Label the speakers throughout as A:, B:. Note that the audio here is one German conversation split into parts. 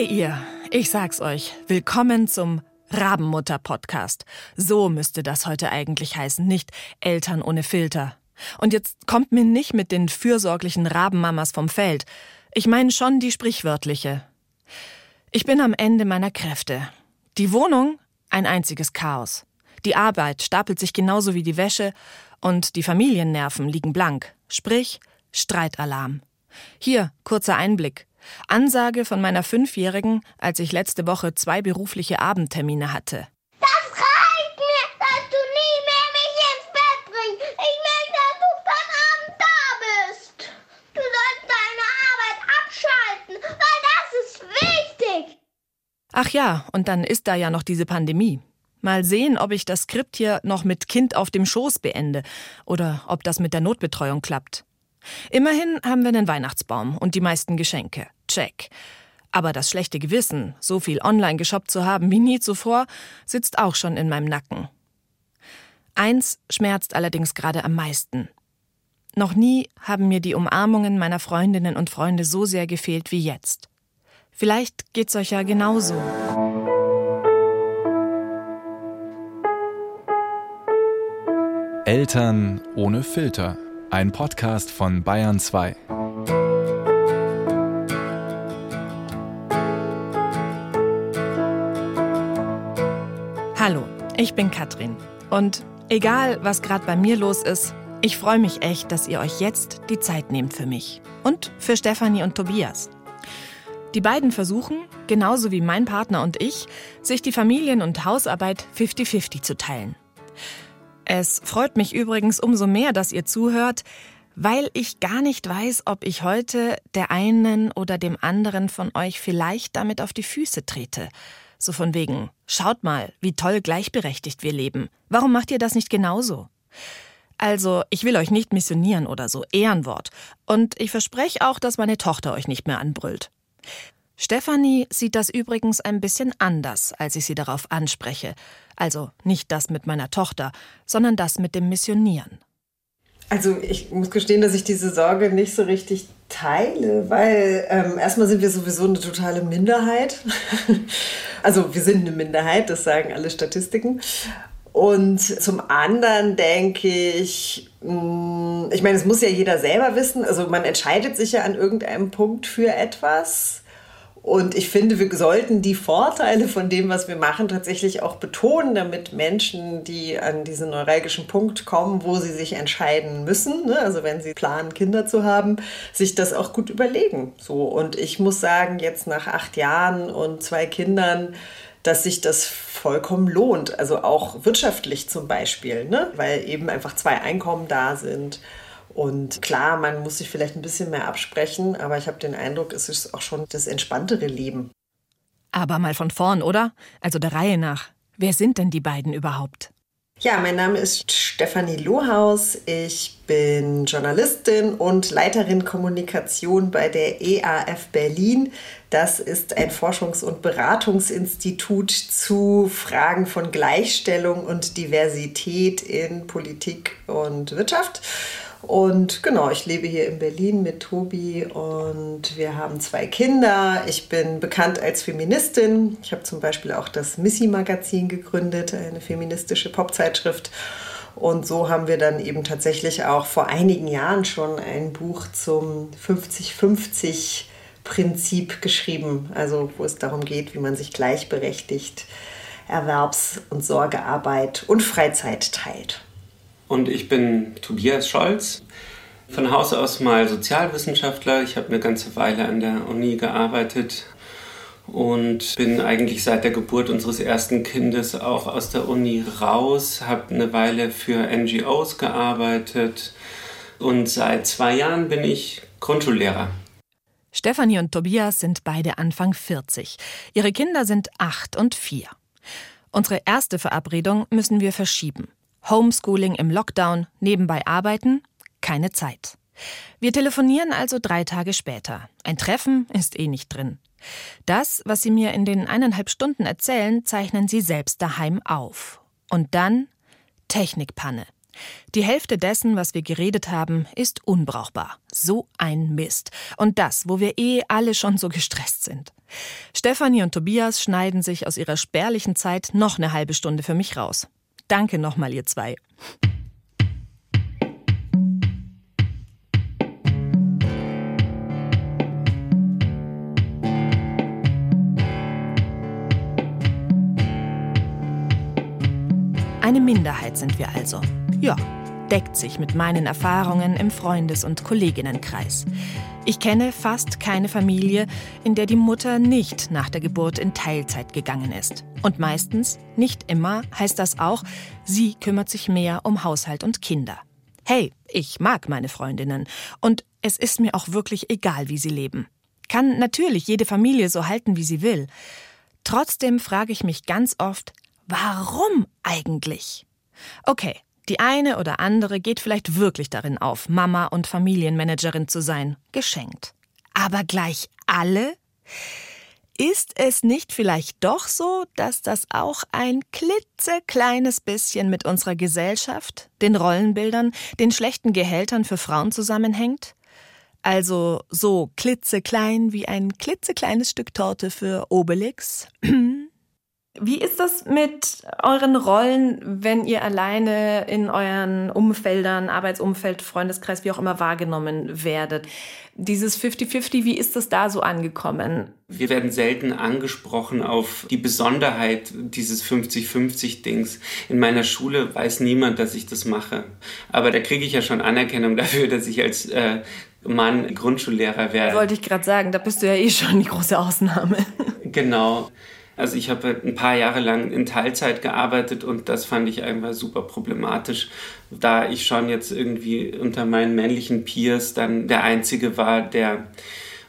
A: Hey ihr, ich sag's euch, willkommen zum Rabenmutter-Podcast. So müsste das heute eigentlich heißen, nicht Eltern ohne Filter. Und jetzt kommt mir nicht mit den fürsorglichen Rabenmamas vom Feld. Ich meine schon die sprichwörtliche. Ich bin am Ende meiner Kräfte. Die Wohnung ein einziges Chaos. Die Arbeit stapelt sich genauso wie die Wäsche und die Familiennerven liegen blank. Sprich, Streitalarm. Hier kurzer Einblick. Ansage von meiner Fünfjährigen, als ich letzte Woche zwei berufliche Abendtermine hatte.
B: Das reicht mir, dass du nie mehr mich ins Bett bringst. Ich will, dass du dann Abend da bist. Du sollst deine Arbeit abschalten, weil das ist wichtig.
A: Ach ja, und dann ist da ja noch diese Pandemie. Mal sehen, ob ich das Skript hier noch mit Kind auf dem Schoß beende oder ob das mit der Notbetreuung klappt. Immerhin haben wir einen Weihnachtsbaum und die meisten Geschenke. Check. Aber das schlechte Gewissen, so viel online geshoppt zu haben wie nie zuvor, sitzt auch schon in meinem Nacken. Eins schmerzt allerdings gerade am meisten. Noch nie haben mir die Umarmungen meiner Freundinnen und Freunde so sehr gefehlt wie jetzt. Vielleicht geht's euch ja genauso.
C: Eltern ohne Filter. Ein Podcast von Bayern 2.
A: Hallo, ich bin Katrin. Und egal, was gerade bei mir los ist, ich freue mich echt, dass ihr euch jetzt die Zeit nehmt für mich. Und für Stefanie und Tobias. Die beiden versuchen, genauso wie mein Partner und ich, sich die Familien- und Hausarbeit 50-50 zu teilen. Es freut mich übrigens umso mehr, dass ihr zuhört, weil ich gar nicht weiß, ob ich heute der einen oder dem anderen von euch vielleicht damit auf die Füße trete. So von wegen, schaut mal, wie toll gleichberechtigt wir leben. Warum macht ihr das nicht genauso? Also, ich will euch nicht missionieren oder so, Ehrenwort. Und ich verspreche auch, dass meine Tochter euch nicht mehr anbrüllt. Stefanie sieht das übrigens ein bisschen anders, als ich sie darauf anspreche. Also nicht das mit meiner Tochter, sondern das mit dem Missionieren.
D: Also ich muss gestehen, dass ich diese Sorge nicht so richtig teile, weil ähm, erstmal sind wir sowieso eine totale Minderheit. also wir sind eine Minderheit, das sagen alle Statistiken. Und zum anderen denke ich, mh, ich meine, es muss ja jeder selber wissen. Also man entscheidet sich ja an irgendeinem Punkt für etwas. Und ich finde, wir sollten die Vorteile von dem, was wir machen, tatsächlich auch betonen, damit Menschen, die an diesen neuralgischen Punkt kommen, wo sie sich entscheiden müssen, ne? also wenn sie planen, Kinder zu haben, sich das auch gut überlegen. So. Und ich muss sagen, jetzt nach acht Jahren und zwei Kindern, dass sich das vollkommen lohnt. Also auch wirtschaftlich zum Beispiel, ne? weil eben einfach zwei Einkommen da sind und klar, man muss sich vielleicht ein bisschen mehr absprechen, aber ich habe den Eindruck, es ist auch schon das entspanntere Leben.
A: Aber mal von vorn, oder? Also der Reihe nach. Wer sind denn die beiden überhaupt?
D: Ja, mein Name ist Stefanie Lohaus. Ich bin Journalistin und Leiterin Kommunikation bei der EAF Berlin. Das ist ein Forschungs- und Beratungsinstitut zu Fragen von Gleichstellung und Diversität in Politik und Wirtschaft. Und genau, ich lebe hier in Berlin mit Tobi und wir haben zwei Kinder. Ich bin bekannt als Feministin. Ich habe zum Beispiel auch das Missy-Magazin gegründet, eine feministische Popzeitschrift. Und so haben wir dann eben tatsächlich auch vor einigen Jahren schon ein Buch zum 50-50-Prinzip geschrieben. Also wo es darum geht, wie man sich gleichberechtigt Erwerbs- und Sorgearbeit und Freizeit teilt.
E: Und ich bin Tobias Scholz, von Haus aus mal Sozialwissenschaftler. Ich habe eine ganze Weile an der Uni gearbeitet und bin eigentlich seit der Geburt unseres ersten Kindes auch aus der Uni raus, habe eine Weile für NGOs gearbeitet und seit zwei Jahren bin ich Grundschullehrer.
A: Stefanie und Tobias sind beide Anfang 40. Ihre Kinder sind acht und vier. Unsere erste Verabredung müssen wir verschieben. Homeschooling im Lockdown, nebenbei arbeiten, keine Zeit. Wir telefonieren also drei Tage später. Ein Treffen ist eh nicht drin. Das, was Sie mir in den eineinhalb Stunden erzählen, zeichnen Sie selbst daheim auf. Und dann Technikpanne. Die Hälfte dessen, was wir geredet haben, ist unbrauchbar. So ein Mist. Und das, wo wir eh alle schon so gestresst sind. Stefanie und Tobias schneiden sich aus ihrer spärlichen Zeit noch eine halbe Stunde für mich raus. Danke nochmal, ihr zwei. Eine Minderheit sind wir also. Ja, deckt sich mit meinen Erfahrungen im Freundes- und Kolleginnenkreis. Ich kenne fast keine Familie, in der die Mutter nicht nach der Geburt in Teilzeit gegangen ist. Und meistens, nicht immer, heißt das auch, sie kümmert sich mehr um Haushalt und Kinder. Hey, ich mag meine Freundinnen und es ist mir auch wirklich egal, wie sie leben. Kann natürlich jede Familie so halten, wie sie will. Trotzdem frage ich mich ganz oft, Warum eigentlich? Okay, die eine oder andere geht vielleicht wirklich darin auf, Mama und Familienmanagerin zu sein. Geschenkt. Aber gleich alle? Ist es nicht vielleicht doch so, dass das auch ein klitzekleines bisschen mit unserer Gesellschaft, den Rollenbildern, den schlechten Gehältern für Frauen zusammenhängt? Also so klitzeklein wie ein klitzekleines Stück Torte für Obelix? Wie ist das mit euren Rollen, wenn ihr alleine in euren Umfeldern, Arbeitsumfeld, Freundeskreis, wie auch immer wahrgenommen werdet? Dieses 50-50, wie ist das da so angekommen?
E: Wir werden selten angesprochen auf die Besonderheit dieses 50-50-Dings. In meiner Schule weiß niemand, dass ich das mache. Aber da kriege ich ja schon Anerkennung dafür, dass ich als äh, Mann Grundschullehrer werde.
A: Wollte ich gerade sagen, da bist du ja eh schon die große Ausnahme.
E: Genau. Also ich habe ein paar Jahre lang in Teilzeit gearbeitet und das fand ich einfach super problematisch, da ich schon jetzt irgendwie unter meinen männlichen Peers dann der Einzige war, der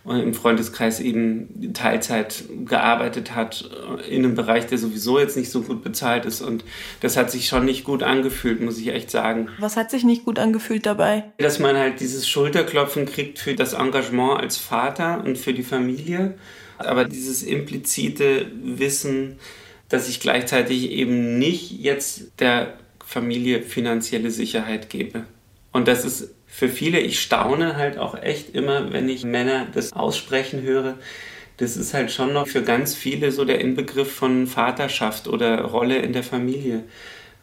E: im Freundeskreis eben Teilzeit gearbeitet hat, in einem Bereich, der sowieso jetzt nicht so gut bezahlt ist. Und das hat sich schon nicht gut angefühlt, muss ich echt sagen.
A: Was hat sich nicht gut angefühlt dabei?
E: Dass man halt dieses Schulterklopfen kriegt für das Engagement als Vater und für die Familie aber dieses implizite Wissen, dass ich gleichzeitig eben nicht jetzt der Familie finanzielle Sicherheit gebe. Und das ist für viele, ich staune halt auch echt immer, wenn ich Männer das aussprechen höre. Das ist halt schon noch für ganz viele so der Inbegriff von Vaterschaft oder Rolle in der Familie.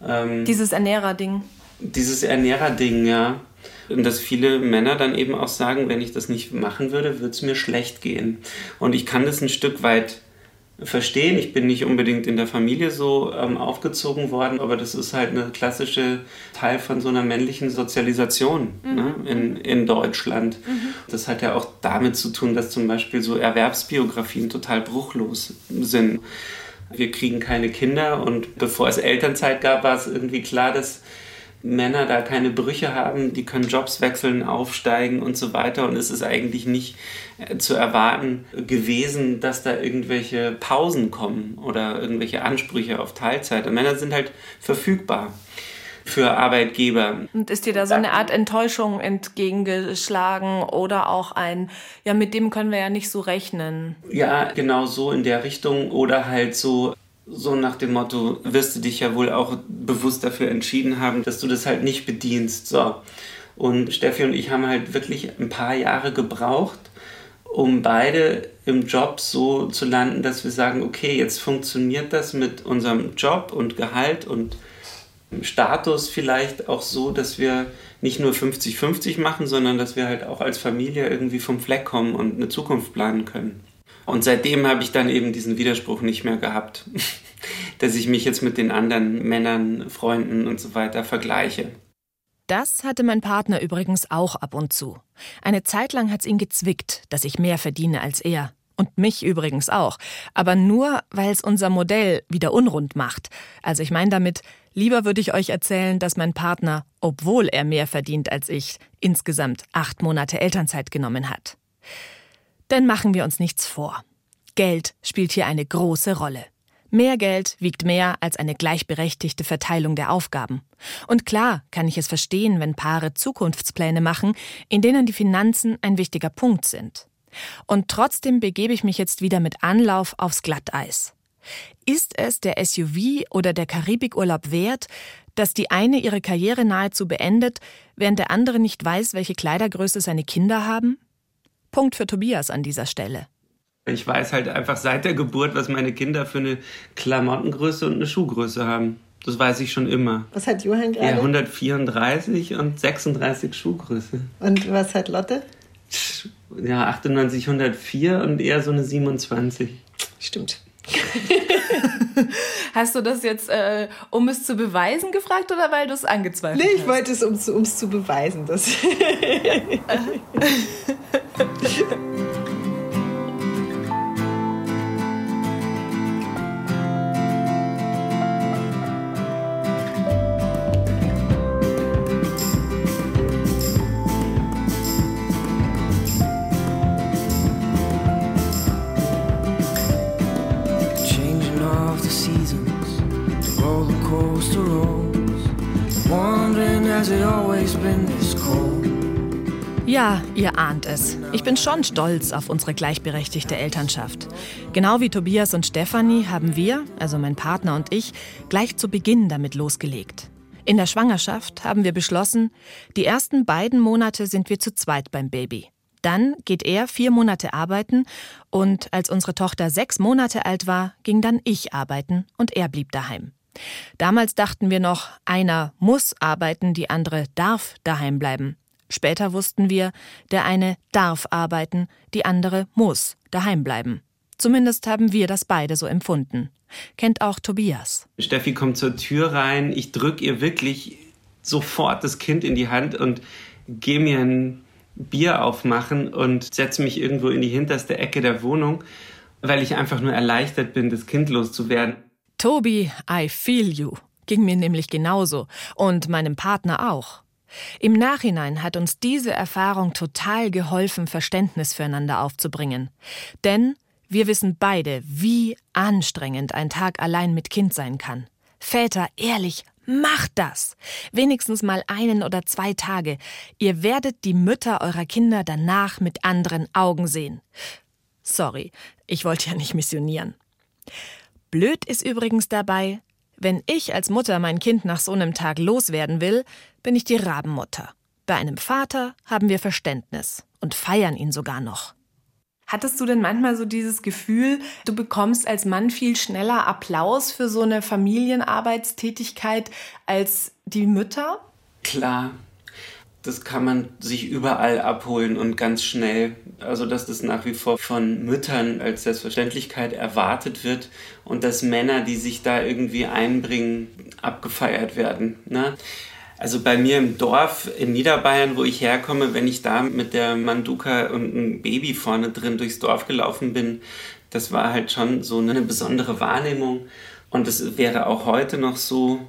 A: Ähm, dieses Ernährer-Ding.
E: Dieses Ernährer-Ding, ja. Und dass viele Männer dann eben auch sagen, wenn ich das nicht machen würde, würde es mir schlecht gehen. Und ich kann das ein Stück weit verstehen. Ich bin nicht unbedingt in der Familie so ähm, aufgezogen worden, aber das ist halt eine klassische Teil von so einer männlichen Sozialisation mhm. ne, in, in Deutschland. Mhm. Das hat ja auch damit zu tun, dass zum Beispiel so Erwerbsbiografien total bruchlos sind. Wir kriegen keine Kinder und bevor es Elternzeit gab, war es irgendwie klar, dass Männer da keine Brüche haben, die können Jobs wechseln, aufsteigen und so weiter. Und es ist eigentlich nicht äh, zu erwarten gewesen, dass da irgendwelche Pausen kommen oder irgendwelche Ansprüche auf Teilzeit. Und Männer sind halt verfügbar für Arbeitgeber.
A: Und ist dir da so eine Art Enttäuschung entgegengeschlagen oder auch ein, ja, mit dem können wir ja nicht so rechnen?
E: Ja, genau so in der Richtung oder halt so, so nach dem Motto, wirst du dich ja wohl auch bewusst dafür entschieden haben, dass du das halt nicht bedienst. So. Und Steffi und ich haben halt wirklich ein paar Jahre gebraucht, um beide im Job so zu landen, dass wir sagen, okay, jetzt funktioniert das mit unserem Job und Gehalt und Status vielleicht auch so, dass wir nicht nur 50-50 machen, sondern dass wir halt auch als Familie irgendwie vom Fleck kommen und eine Zukunft planen können. Und seitdem habe ich dann eben diesen Widerspruch nicht mehr gehabt, dass ich mich jetzt mit den anderen Männern, Freunden und so weiter vergleiche.
A: Das hatte mein Partner übrigens auch ab und zu. Eine Zeit lang hat es ihn gezwickt, dass ich mehr verdiene als er. Und mich übrigens auch. Aber nur, weil es unser Modell wieder unrund macht. Also ich meine damit, lieber würde ich euch erzählen, dass mein Partner, obwohl er mehr verdient als ich, insgesamt acht Monate Elternzeit genommen hat. Denn machen wir uns nichts vor. Geld spielt hier eine große Rolle. Mehr Geld wiegt mehr als eine gleichberechtigte Verteilung der Aufgaben. Und klar kann ich es verstehen, wenn Paare Zukunftspläne machen, in denen die Finanzen ein wichtiger Punkt sind. Und trotzdem begebe ich mich jetzt wieder mit Anlauf aufs Glatteis. Ist es der SUV oder der Karibikurlaub wert, Dass die eine ihre Karriere nahezu beendet, während der andere nicht weiß, welche Kleidergröße seine Kinder haben? Punkt für Tobias an dieser Stelle.
E: Ich weiß halt einfach seit der Geburt, was meine Kinder für eine Klamottengröße und eine Schuhgröße haben. Das weiß ich schon immer.
D: Was hat Johann gerade?
E: Ja, 134 und 36 Schuhgröße.
D: Und was hat Lotte?
E: Ja, 98, 104 und eher so eine 27.
D: Stimmt.
A: Hast du das jetzt, äh, um es zu beweisen, gefragt oder weil du es angezweifelt
D: Nee,
A: hast?
D: ich wollte es, um es zu beweisen. Dass
F: ハハ
A: ハ。Ihr ahnt es. Ich bin schon stolz auf unsere gleichberechtigte Elternschaft. Genau wie Tobias und Stefanie haben wir, also mein Partner und ich, gleich zu Beginn damit losgelegt. In der Schwangerschaft haben wir beschlossen, die ersten beiden Monate sind wir zu zweit beim Baby. Dann geht er vier Monate arbeiten und als unsere Tochter sechs Monate alt war, ging dann ich arbeiten und er blieb daheim. Damals dachten wir noch, einer muss arbeiten, die andere darf daheim bleiben. Später wussten wir, der eine darf arbeiten, die andere muss daheim bleiben. Zumindest haben wir das beide so empfunden. Kennt auch Tobias.
E: Steffi kommt zur Tür rein, ich drück ihr wirklich sofort das Kind in die Hand und gehe mir ein Bier aufmachen und setze mich irgendwo in die hinterste Ecke der Wohnung, weil ich einfach nur erleichtert bin, das Kind loszuwerden.
A: Tobi, I feel you. Ging mir nämlich genauso. Und meinem Partner auch. Im Nachhinein hat uns diese Erfahrung total geholfen, Verständnis füreinander aufzubringen. Denn wir wissen beide, wie anstrengend ein Tag allein mit Kind sein kann. Väter, ehrlich, macht das. Wenigstens mal einen oder zwei Tage. Ihr werdet die Mütter eurer Kinder danach mit anderen Augen sehen. Sorry, ich wollte ja nicht missionieren. Blöd ist übrigens dabei, wenn ich als Mutter mein Kind nach so einem Tag loswerden will, bin ich die Rabenmutter. Bei einem Vater haben wir Verständnis und feiern ihn sogar noch. Hattest du denn manchmal so dieses Gefühl, du bekommst als Mann viel schneller Applaus für so eine Familienarbeitstätigkeit als die Mütter?
E: Klar, das kann man sich überall abholen und ganz schnell. Also, dass das nach wie vor von Müttern als Selbstverständlichkeit erwartet wird und dass Männer, die sich da irgendwie einbringen, abgefeiert werden. Ne? Also bei mir im Dorf in Niederbayern, wo ich herkomme, wenn ich da mit der Manduka und einem Baby vorne drin durchs Dorf gelaufen bin, das war halt schon so eine besondere Wahrnehmung. Und es wäre auch heute noch so.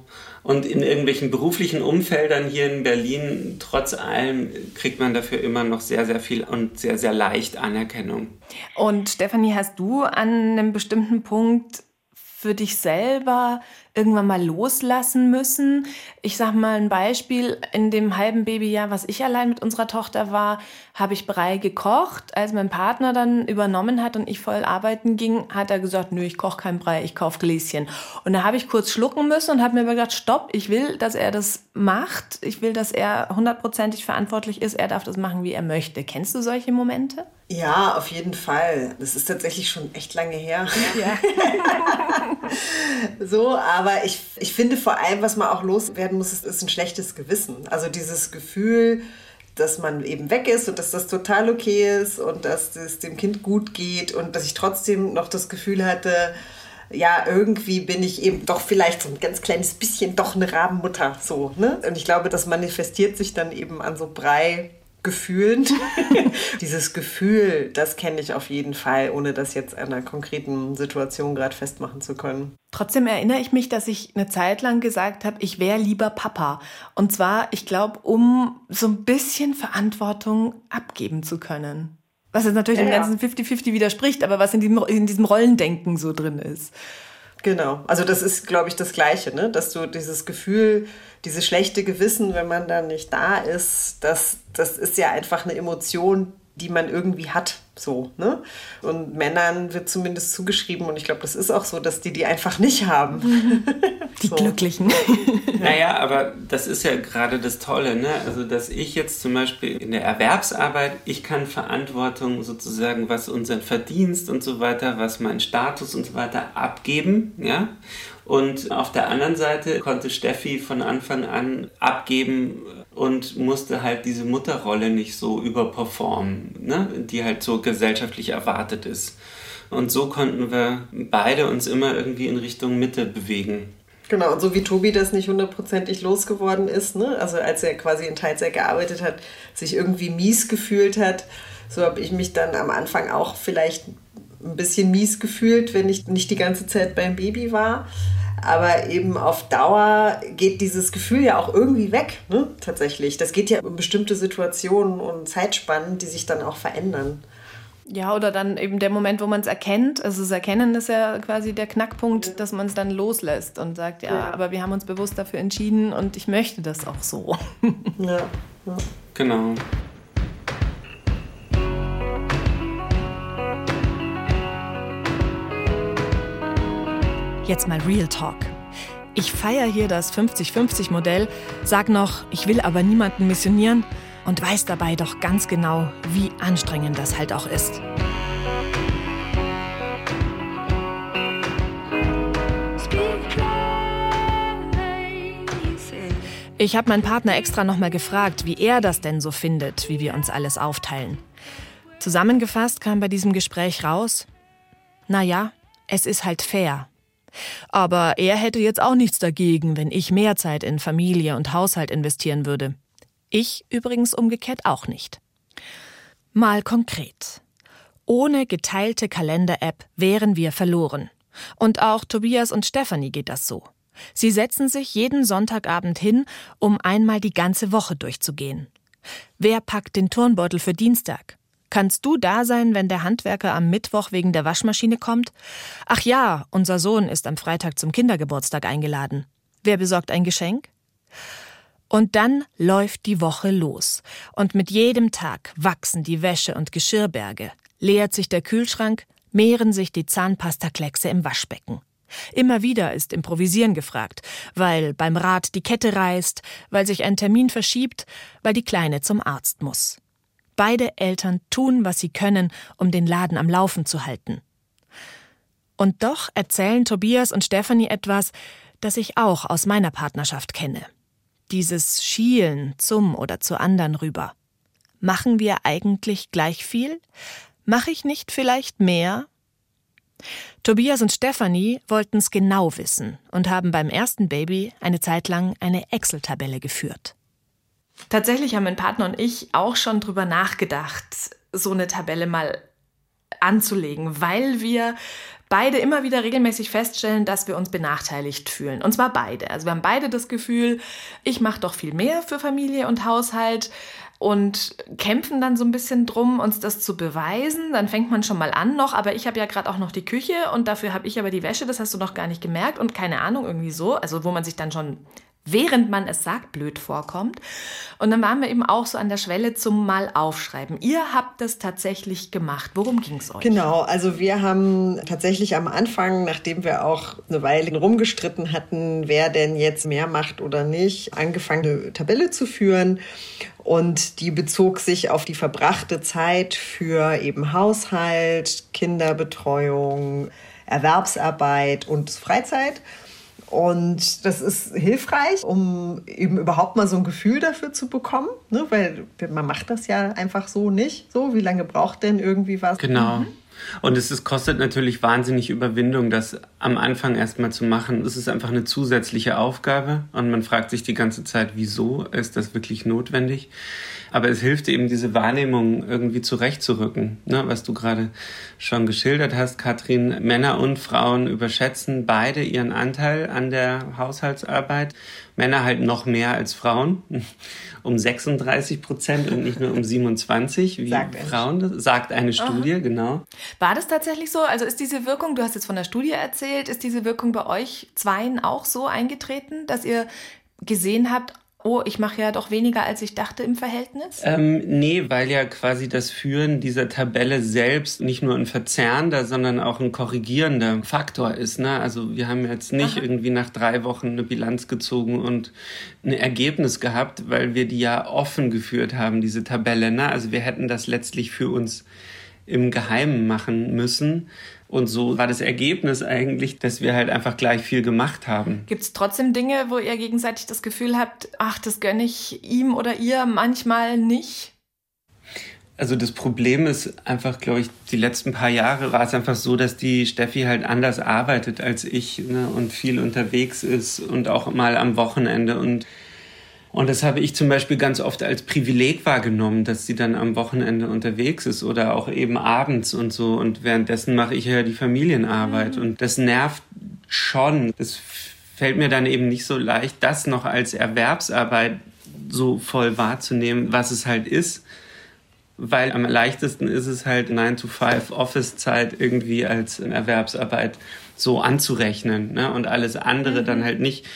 E: Und in irgendwelchen beruflichen Umfeldern hier in Berlin, trotz allem, kriegt man dafür immer noch sehr, sehr viel und sehr, sehr leicht Anerkennung.
A: Und Stefanie, hast du an einem bestimmten Punkt für dich selber irgendwann mal loslassen müssen? Ich sag mal ein Beispiel. In dem halben Babyjahr, was ich allein mit unserer Tochter war, habe ich Brei gekocht. Als mein Partner dann übernommen hat und ich voll arbeiten ging, hat er gesagt, nö, ich koche kein Brei, ich kaufe Gläschen. Und da habe ich kurz schlucken müssen und habe mir aber gedacht, stopp, ich will, dass er das macht. Ich will, dass er hundertprozentig verantwortlich ist. Er darf das machen, wie er möchte. Kennst du solche Momente?
D: Ja, auf jeden Fall. Das ist tatsächlich schon echt lange her.
A: Ja.
D: so, aber ich, ich finde vor allem, was man auch loswerden muss, ist, ist ein schlechtes Gewissen. Also dieses Gefühl, dass man eben weg ist und dass das total okay ist und dass es dem Kind gut geht und dass ich trotzdem noch das Gefühl hatte, ja, irgendwie bin ich eben doch vielleicht so ein ganz kleines bisschen doch eine Rabenmutter. So, ne? Und ich glaube, das manifestiert sich dann eben an so Brei. Gefühlen. Dieses Gefühl, das kenne ich auf jeden Fall, ohne das jetzt an einer konkreten Situation gerade festmachen zu können.
A: Trotzdem erinnere ich mich, dass ich eine Zeit lang gesagt habe, ich wäre lieber Papa. Und zwar, ich glaube, um so ein bisschen Verantwortung abgeben zu können. Was jetzt natürlich
D: Ja,
A: dem ganzen 50-50 widerspricht, aber was in diesem, in diesem Rollendenken so drin ist.
D: Genau. Also das ist, glaube ich, das Gleiche, ne? dass du dieses Gefühl, dieses schlechte Gewissen, wenn man dann nicht da ist, das, das ist ja einfach eine Emotion, die man irgendwie hat. So, ne? Und Männern wird zumindest zugeschrieben, und ich glaube, das ist auch so, dass die die einfach nicht haben.
A: Die
D: So.
A: Glücklichen.
E: Naja, aber das ist ja gerade das Tolle, ne? Also, dass ich jetzt zum Beispiel in der Erwerbsarbeit, ich kann Verantwortung sozusagen, was unseren Verdienst und so weiter, was meinen Status und so weiter abgeben, ja? Und auf der anderen Seite konnte Steffi von Anfang an abgeben und musste halt diese Mutterrolle nicht so überperformen, ne? die halt so gesellschaftlich erwartet ist. Und so konnten wir beide uns immer irgendwie in Richtung Mitte bewegen.
D: Genau, und so wie Tobi das nicht hundertprozentig losgeworden ist, ne? also als er quasi in Teilzeit gearbeitet hat, sich irgendwie mies gefühlt hat, so habe ich mich dann am Anfang auch vielleicht ein bisschen mies gefühlt, wenn ich nicht die ganze Zeit beim Baby war. Aber eben auf Dauer geht dieses Gefühl ja auch irgendwie weg, ne? tatsächlich. Das geht ja um bestimmte Situationen und Zeitspannen, die sich dann auch verändern.
A: Ja, oder dann eben der Moment, wo man es erkennt. Also das Erkennen ist ja quasi der Knackpunkt, dass man es dann loslässt und sagt, ja,
D: Ja.
A: aber wir haben uns bewusst dafür entschieden und ich möchte das auch so.
D: Ja, ja.
E: Genau.
A: Jetzt mal Real Talk. Ich feiere hier das 50-50-Modell, sag noch, ich will aber niemanden missionieren und weiß dabei doch ganz genau, wie anstrengend das halt auch ist. Ich habe meinen Partner extra nochmal gefragt, wie er das denn so findet, wie wir uns alles aufteilen. Zusammengefasst kam bei diesem Gespräch raus, naja, es ist halt fair. Aber er hätte jetzt auch nichts dagegen, wenn ich mehr Zeit in Familie und Haushalt investieren würde. Ich übrigens umgekehrt auch nicht. Mal konkret. Ohne geteilte Kalender-App wären wir verloren. Und auch Tobias und Stefanie geht das so. Sie setzen sich jeden Sonntagabend hin, um einmal die ganze Woche durchzugehen. Wer packt den Turnbeutel für Dienstag? Kannst du da sein, wenn der Handwerker am Mittwoch wegen der Waschmaschine kommt? Ach ja, unser Sohn ist am Freitag zum Kindergeburtstag eingeladen. Wer besorgt ein Geschenk? Und dann läuft die Woche los. Und mit jedem Tag wachsen die Wäsche- und Geschirrberge, leert sich der Kühlschrank, mehren sich die Zahnpastakleckse im Waschbecken. Immer wieder ist Improvisieren gefragt, weil beim Rad die Kette reißt, weil sich ein Termin verschiebt, weil die Kleine zum Arzt muss. Beide Eltern tun, was sie können, um den Laden am Laufen zu halten. Und doch erzählen Tobias und Stefanie etwas, das ich auch aus meiner Partnerschaft kenne. Dieses Schielen zum oder zu anderen rüber. Machen wir eigentlich gleich viel? Mache ich nicht vielleicht mehr? Tobias und Stefanie wollten es genau wissen und haben beim ersten Baby eine Zeit lang eine Excel-Tabelle geführt. Tatsächlich haben mein Partner und ich auch schon drüber nachgedacht, so eine Tabelle mal anzulegen, weil wir beide immer wieder regelmäßig feststellen, dass wir uns benachteiligt fühlen. Und zwar beide. Also wir haben beide das Gefühl, ich mache doch viel mehr für Familie und Haushalt und kämpfen dann so ein bisschen drum, uns das zu beweisen. Dann fängt man schon mal an noch, aber ich habe ja gerade auch noch die Küche und dafür habe ich aber die Wäsche, das hast du noch gar nicht gemerkt und keine Ahnung, irgendwie so. Also wo man sich dann schon während man es sagt, blöd vorkommt. Und dann waren wir eben auch so an der Schwelle zum Mal aufschreiben. Ihr habt das tatsächlich gemacht. Worum ging es euch?
D: Genau, also wir haben tatsächlich am Anfang, nachdem wir auch eine Weile rumgestritten hatten, wer denn jetzt mehr macht oder nicht, angefangen eine Tabelle zu führen. Und die bezog sich auf die verbrachte Zeit für eben Haushalt, Kinderbetreuung, Erwerbsarbeit und Freizeit. Und das ist hilfreich, um eben überhaupt mal so ein Gefühl dafür zu bekommen, ne? weil man macht das ja einfach so nicht. So, wie lange braucht denn irgendwie was?
E: Genau. Und es ist, kostet natürlich wahnsinnig Überwindung, das am Anfang erstmal zu machen. Es ist einfach eine zusätzliche Aufgabe und man fragt sich die ganze Zeit, wieso ist das wirklich notwendig? Aber es hilft eben, diese Wahrnehmung irgendwie zurechtzurücken, ne? was du gerade schon geschildert hast, Katrin. Männer und Frauen überschätzen beide ihren Anteil an der Haushaltsarbeit. Männer halt noch mehr als Frauen, um 36 Prozent und nicht nur um 27, wie
D: Sagt
E: Frauen, das sagt eine Studie, genau.
A: War das tatsächlich so? Also ist diese Wirkung, du hast jetzt von der Studie erzählt, ist diese Wirkung bei euch Zweien auch so eingetreten, dass ihr gesehen habt, Oh, ich mache ja doch weniger, als ich dachte im Verhältnis?
E: Ähm, nee, weil ja quasi das Führen dieser Tabelle selbst nicht nur ein verzerrender, sondern auch ein korrigierender Faktor ist. Ne? Also wir haben jetzt nicht Aha. irgendwie nach drei Wochen eine Bilanz gezogen und ein Ergebnis gehabt, weil wir die ja offen geführt haben, diese Tabelle. Ne? Also wir hätten das letztlich für uns im Geheimen machen müssen. Und so war das Ergebnis eigentlich, dass wir halt einfach gleich viel gemacht haben.
A: Gibt es trotzdem Dinge, wo ihr gegenseitig das Gefühl habt, ach, das gönne ich ihm oder ihr manchmal nicht?
E: Also das Problem ist einfach, glaube ich, die letzten paar Jahre war es einfach so, dass die Steffi halt anders arbeitet als ich ne, und viel unterwegs ist und auch mal am Wochenende und und das habe ich zum Beispiel ganz oft als Privileg wahrgenommen, dass sie dann am Wochenende unterwegs ist oder auch eben abends und so. Und währenddessen mache ich ja die Familienarbeit. Mhm. Und das nervt schon. Das fällt mir dann eben nicht so leicht, das noch als Erwerbsarbeit so voll wahrzunehmen, was es halt ist. Weil am leichtesten ist es halt 9 to 5 Office-Zeit irgendwie als Erwerbsarbeit so anzurechnen. Ne? Und alles andere mhm. dann halt nicht.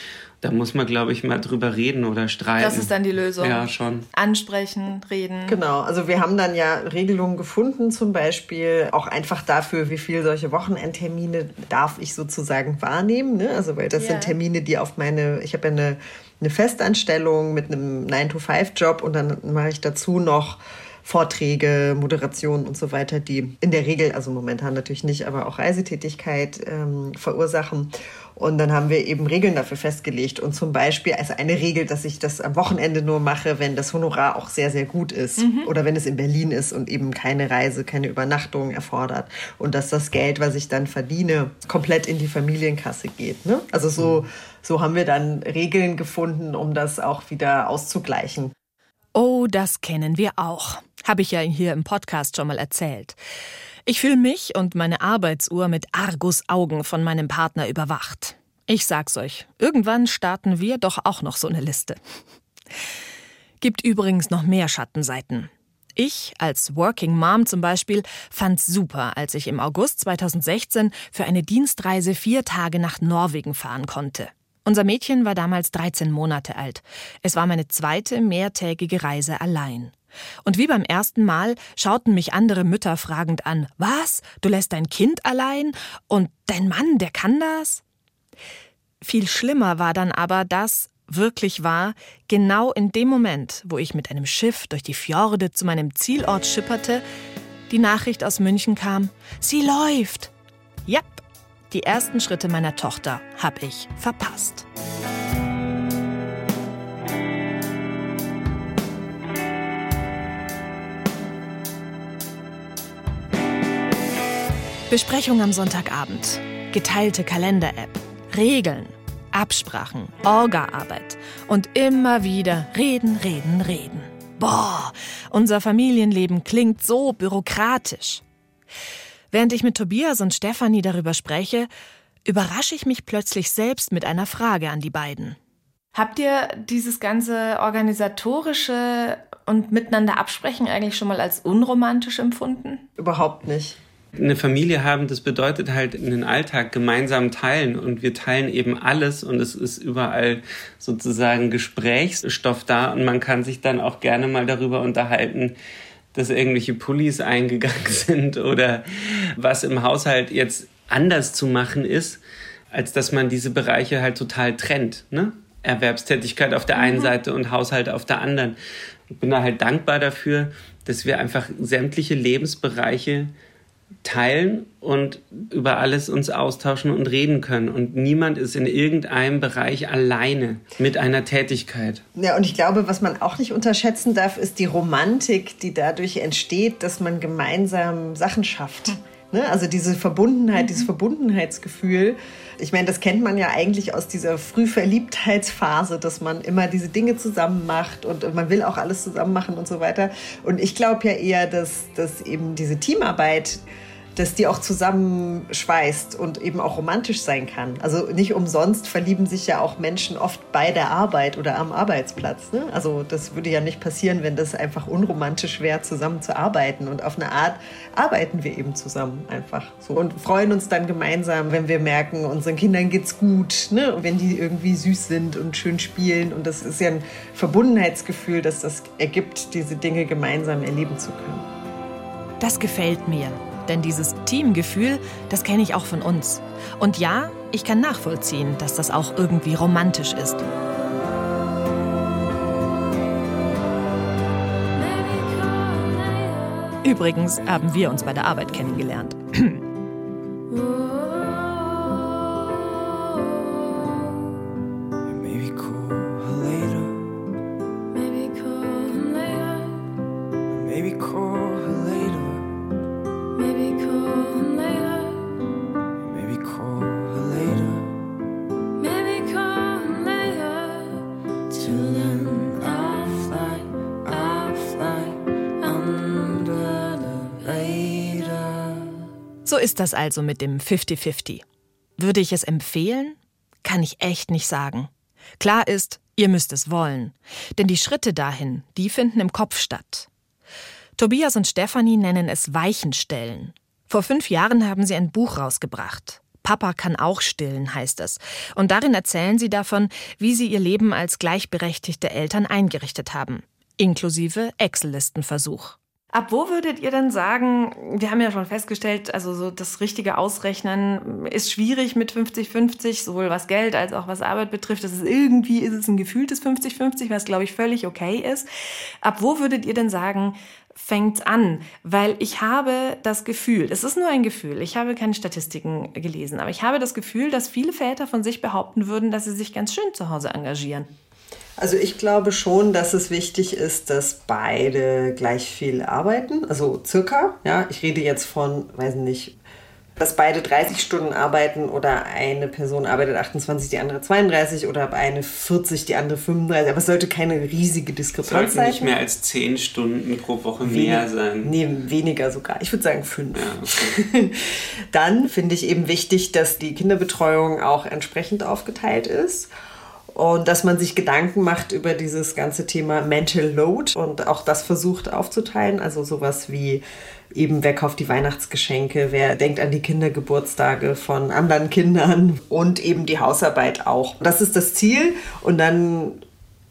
E: Da muss man, glaube ich, mal drüber reden oder streiten.
A: Das ist dann die Lösung.
E: Ja, schon.
A: Ansprechen, reden.
D: Genau, also wir haben dann ja Regelungen gefunden, zum Beispiel auch einfach dafür, wie viele solche Wochenendtermine darf ich sozusagen wahrnehmen. Ne? Also, weil das yeah. sind Termine, die auf meine, ich habe ja eine, eine Festanstellung mit einem 9-to-5-Job und dann mache ich dazu noch Vorträge, Moderation und so weiter, die in der Regel, also momentan natürlich nicht, aber auch Reisetätigkeit ähm, verursachen. Und dann haben wir eben Regeln dafür festgelegt. Und zum Beispiel als eine Regel, dass ich das am Wochenende nur mache, wenn das Honorar auch sehr, sehr gut ist. Mhm. Oder wenn es in Berlin ist und eben keine Reise, keine Übernachtung erfordert. Und dass das Geld, was ich dann verdiene, komplett in die Familienkasse geht. Ne? Also so, mhm. so haben wir dann Regeln gefunden, um das auch wieder auszugleichen.
A: Oh, das kennen wir auch. Habe ich ja hier im Podcast schon mal erzählt. Ich fühle mich und meine Arbeitsuhr mit Argus-Augen von meinem Partner überwacht. Ich sag's euch, irgendwann starten wir doch auch noch so eine Liste. Gibt übrigens noch mehr Schattenseiten. Ich als Working Mom zum Beispiel fand's super, als ich im August 2016 für eine Dienstreise vier Tage nach Norwegen fahren konnte. Unser Mädchen war damals 13 Monate alt. Es war meine zweite mehrtägige Reise allein. Und wie beim ersten Mal schauten mich andere Mütter fragend an. Was? Du lässt dein Kind allein? Und dein Mann, der kann das? Viel schlimmer war dann aber, dass wirklich war, genau in dem Moment, wo ich mit einem Schiff durch die Fjorde zu meinem Zielort schipperte, die Nachricht aus München kam, sie läuft. Ja, die ersten Schritte meiner Tochter hab ich verpasst. Besprechung am Sonntagabend, geteilte Kalender-App, Regeln, Absprachen, Orga-Arbeit und immer wieder reden, reden, reden. Boah, unser Familienleben klingt so bürokratisch. Während ich mit Tobias und Stefanie darüber spreche, überrasche ich mich plötzlich selbst mit einer Frage an die beiden. Habt ihr dieses ganze organisatorische und miteinander absprechen eigentlich schon mal als unromantisch empfunden?
D: Überhaupt nicht
E: eine Familie haben, das bedeutet halt den Alltag gemeinsam teilen und wir teilen eben alles und es ist überall sozusagen Gesprächsstoff da und man kann sich dann auch gerne mal darüber unterhalten, dass irgendwelche Pullis eingegangen sind oder was im Haushalt jetzt anders zu machen ist, als dass man diese Bereiche halt total trennt. Ne? Erwerbstätigkeit auf der einen mhm. Seite und Haushalt auf der anderen. Ich bin da halt dankbar dafür, dass wir einfach sämtliche Lebensbereiche teilen und über alles uns austauschen und reden können. Und niemand ist in irgendeinem Bereich alleine mit einer Tätigkeit.
D: Ja, und ich glaube, was man auch nicht unterschätzen darf, ist die Romantik, die dadurch entsteht, dass man gemeinsam Sachen schafft. Ne? Also diese Verbundenheit, mhm. dieses Verbundenheitsgefühl. Ich meine, das kennt man ja eigentlich aus dieser Frühverliebtheitsphase, dass man immer diese Dinge zusammen macht und man will auch alles zusammen machen und so weiter. Und ich glaube ja eher, dass, dass eben diese Teamarbeit dass die auch zusammenschweißt und eben auch romantisch sein kann. Also nicht umsonst verlieben sich ja auch Menschen oft bei der Arbeit oder am Arbeitsplatz. Ne? Also das würde ja nicht passieren, wenn das einfach unromantisch wäre, zusammen zu arbeiten. Und auf eine Art arbeiten wir eben zusammen einfach so und freuen uns dann gemeinsam, wenn wir merken, unseren Kindern geht's gut, ne? wenn die irgendwie süß sind und schön spielen. Und das ist ja ein Verbundenheitsgefühl, das das ergibt, diese Dinge gemeinsam erleben zu können.
A: Das gefällt mir. Denn dieses Teamgefühl, das kenne ich auch von uns. Und ja, ich kann nachvollziehen, dass das auch irgendwie romantisch ist. Übrigens haben wir uns bei der Arbeit kennengelernt. ist das also mit dem 50-50. Würde ich es empfehlen? Kann ich echt nicht sagen. Klar ist, ihr müsst es wollen. Denn die Schritte dahin, die finden im Kopf statt. Tobias und Stefanie nennen es Weichenstellen. Vor fünf Jahren haben sie ein Buch rausgebracht. Papa kann auch stillen, heißt es. Und darin erzählen sie davon, wie sie ihr Leben als gleichberechtigte Eltern eingerichtet haben. Inklusive Excel-Listenversuch. Ab wo würdet ihr denn sagen, wir haben ja schon festgestellt, also so das richtige Ausrechnen ist schwierig mit 50-50, sowohl was Geld als auch was Arbeit betrifft. Das ist irgendwie, ist es ein gefühltes 50-50, was glaube ich völlig okay ist. Ab wo würdet ihr denn sagen, fängt's an? Weil ich habe das Gefühl, es ist nur ein Gefühl, ich habe keine Statistiken gelesen, aber ich habe das Gefühl, dass viele Väter von sich behaupten würden, dass sie sich ganz schön zu Hause engagieren.
D: Also ich glaube schon, dass es wichtig ist, dass beide gleich viel arbeiten. Also circa, ja, ich rede jetzt von, weiß nicht, dass beide 30 Stunden arbeiten oder eine Person arbeitet 28, die andere 32 oder eine 40, die andere 35. Aber es sollte keine riesige Diskrepanz
E: Sollten
D: sein.
E: nicht mehr als zehn Stunden pro Woche mehr sein.
D: Nee, weniger sogar. Ich würde sagen fünf.
E: Ja, okay.
D: Dann finde ich eben wichtig, dass die Kinderbetreuung auch entsprechend aufgeteilt ist und dass man sich Gedanken macht über dieses ganze Thema Mental Load und auch das versucht aufzuteilen. Also sowas wie eben, wer kauft die Weihnachtsgeschenke, wer denkt an die Kindergeburtstage von anderen Kindern und eben die Hausarbeit auch. Das ist das Ziel und dann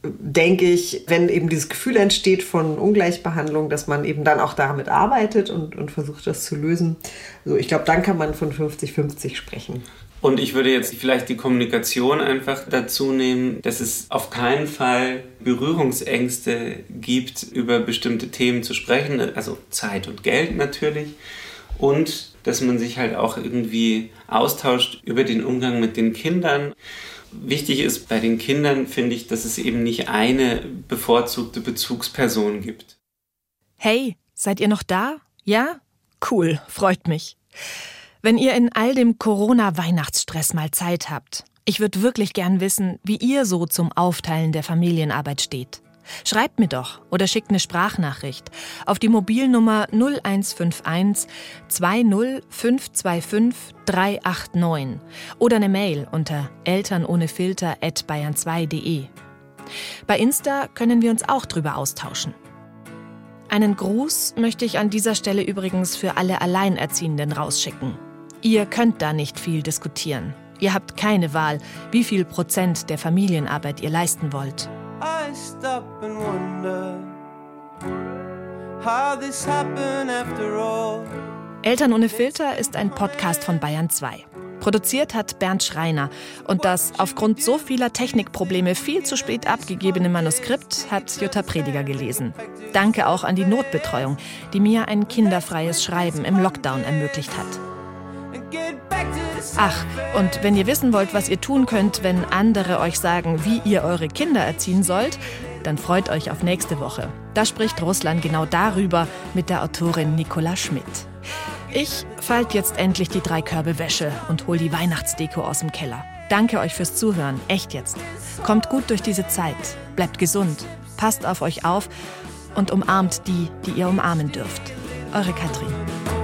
D: denke ich, wenn eben dieses Gefühl entsteht von Ungleichbehandlung, dass man eben dann auch damit arbeitet und, und versucht, das zu lösen. So, ich glaube, dann kann man von 50-50 sprechen.
E: Und ich würde jetzt vielleicht die Kommunikation einfach dazu nehmen, dass es auf keinen Fall Berührungsängste gibt, über bestimmte Themen zu sprechen, also Zeit und Geld natürlich. Und dass man sich halt auch irgendwie austauscht über den Umgang mit den Kindern. Wichtig ist bei den Kindern, finde ich, dass es eben nicht eine bevorzugte Bezugsperson gibt.
A: Hey, seid ihr noch da? Ja? Cool, freut mich. Wenn ihr in all dem Corona-Weihnachtsstress mal Zeit habt, ich würde wirklich gern wissen, wie ihr so zum Aufteilen der Familienarbeit steht. Schreibt mir doch oder schickt eine Sprachnachricht auf die Mobilnummer 0151 20525 389 oder eine Mail unter elternohnefilter@bayern2.de. Bei Insta können wir uns auch drüber austauschen. Einen Gruß möchte ich an dieser Stelle übrigens für alle Alleinerziehenden rausschicken. Ihr könnt da nicht viel diskutieren. Ihr habt keine Wahl, wie viel Prozent der Familienarbeit ihr leisten wollt. Eltern ohne Filter ist ein Podcast von Bayern 2. Produziert hat Bernd Schreiner und das aufgrund so vieler Technikprobleme viel zu spät abgegebene Manuskript hat Jutta Prediger gelesen. Danke auch an die Notbetreuung, die mir ein kinderfreies Schreiben im Lockdown ermöglicht hat. Ach, und wenn ihr wissen wollt, was ihr tun könnt, wenn andere euch sagen, wie ihr eure Kinder erziehen sollt, dann freut euch auf nächste Woche. Da spricht Russland genau darüber mit der Autorin Nicola Schmidt. Ich falt jetzt endlich die drei Körbe Wäsche und hol die Weihnachtsdeko aus dem Keller. Danke euch fürs Zuhören, echt jetzt. Kommt gut durch diese Zeit, bleibt gesund, passt auf euch auf und umarmt die, die ihr umarmen dürft. Eure Katrin.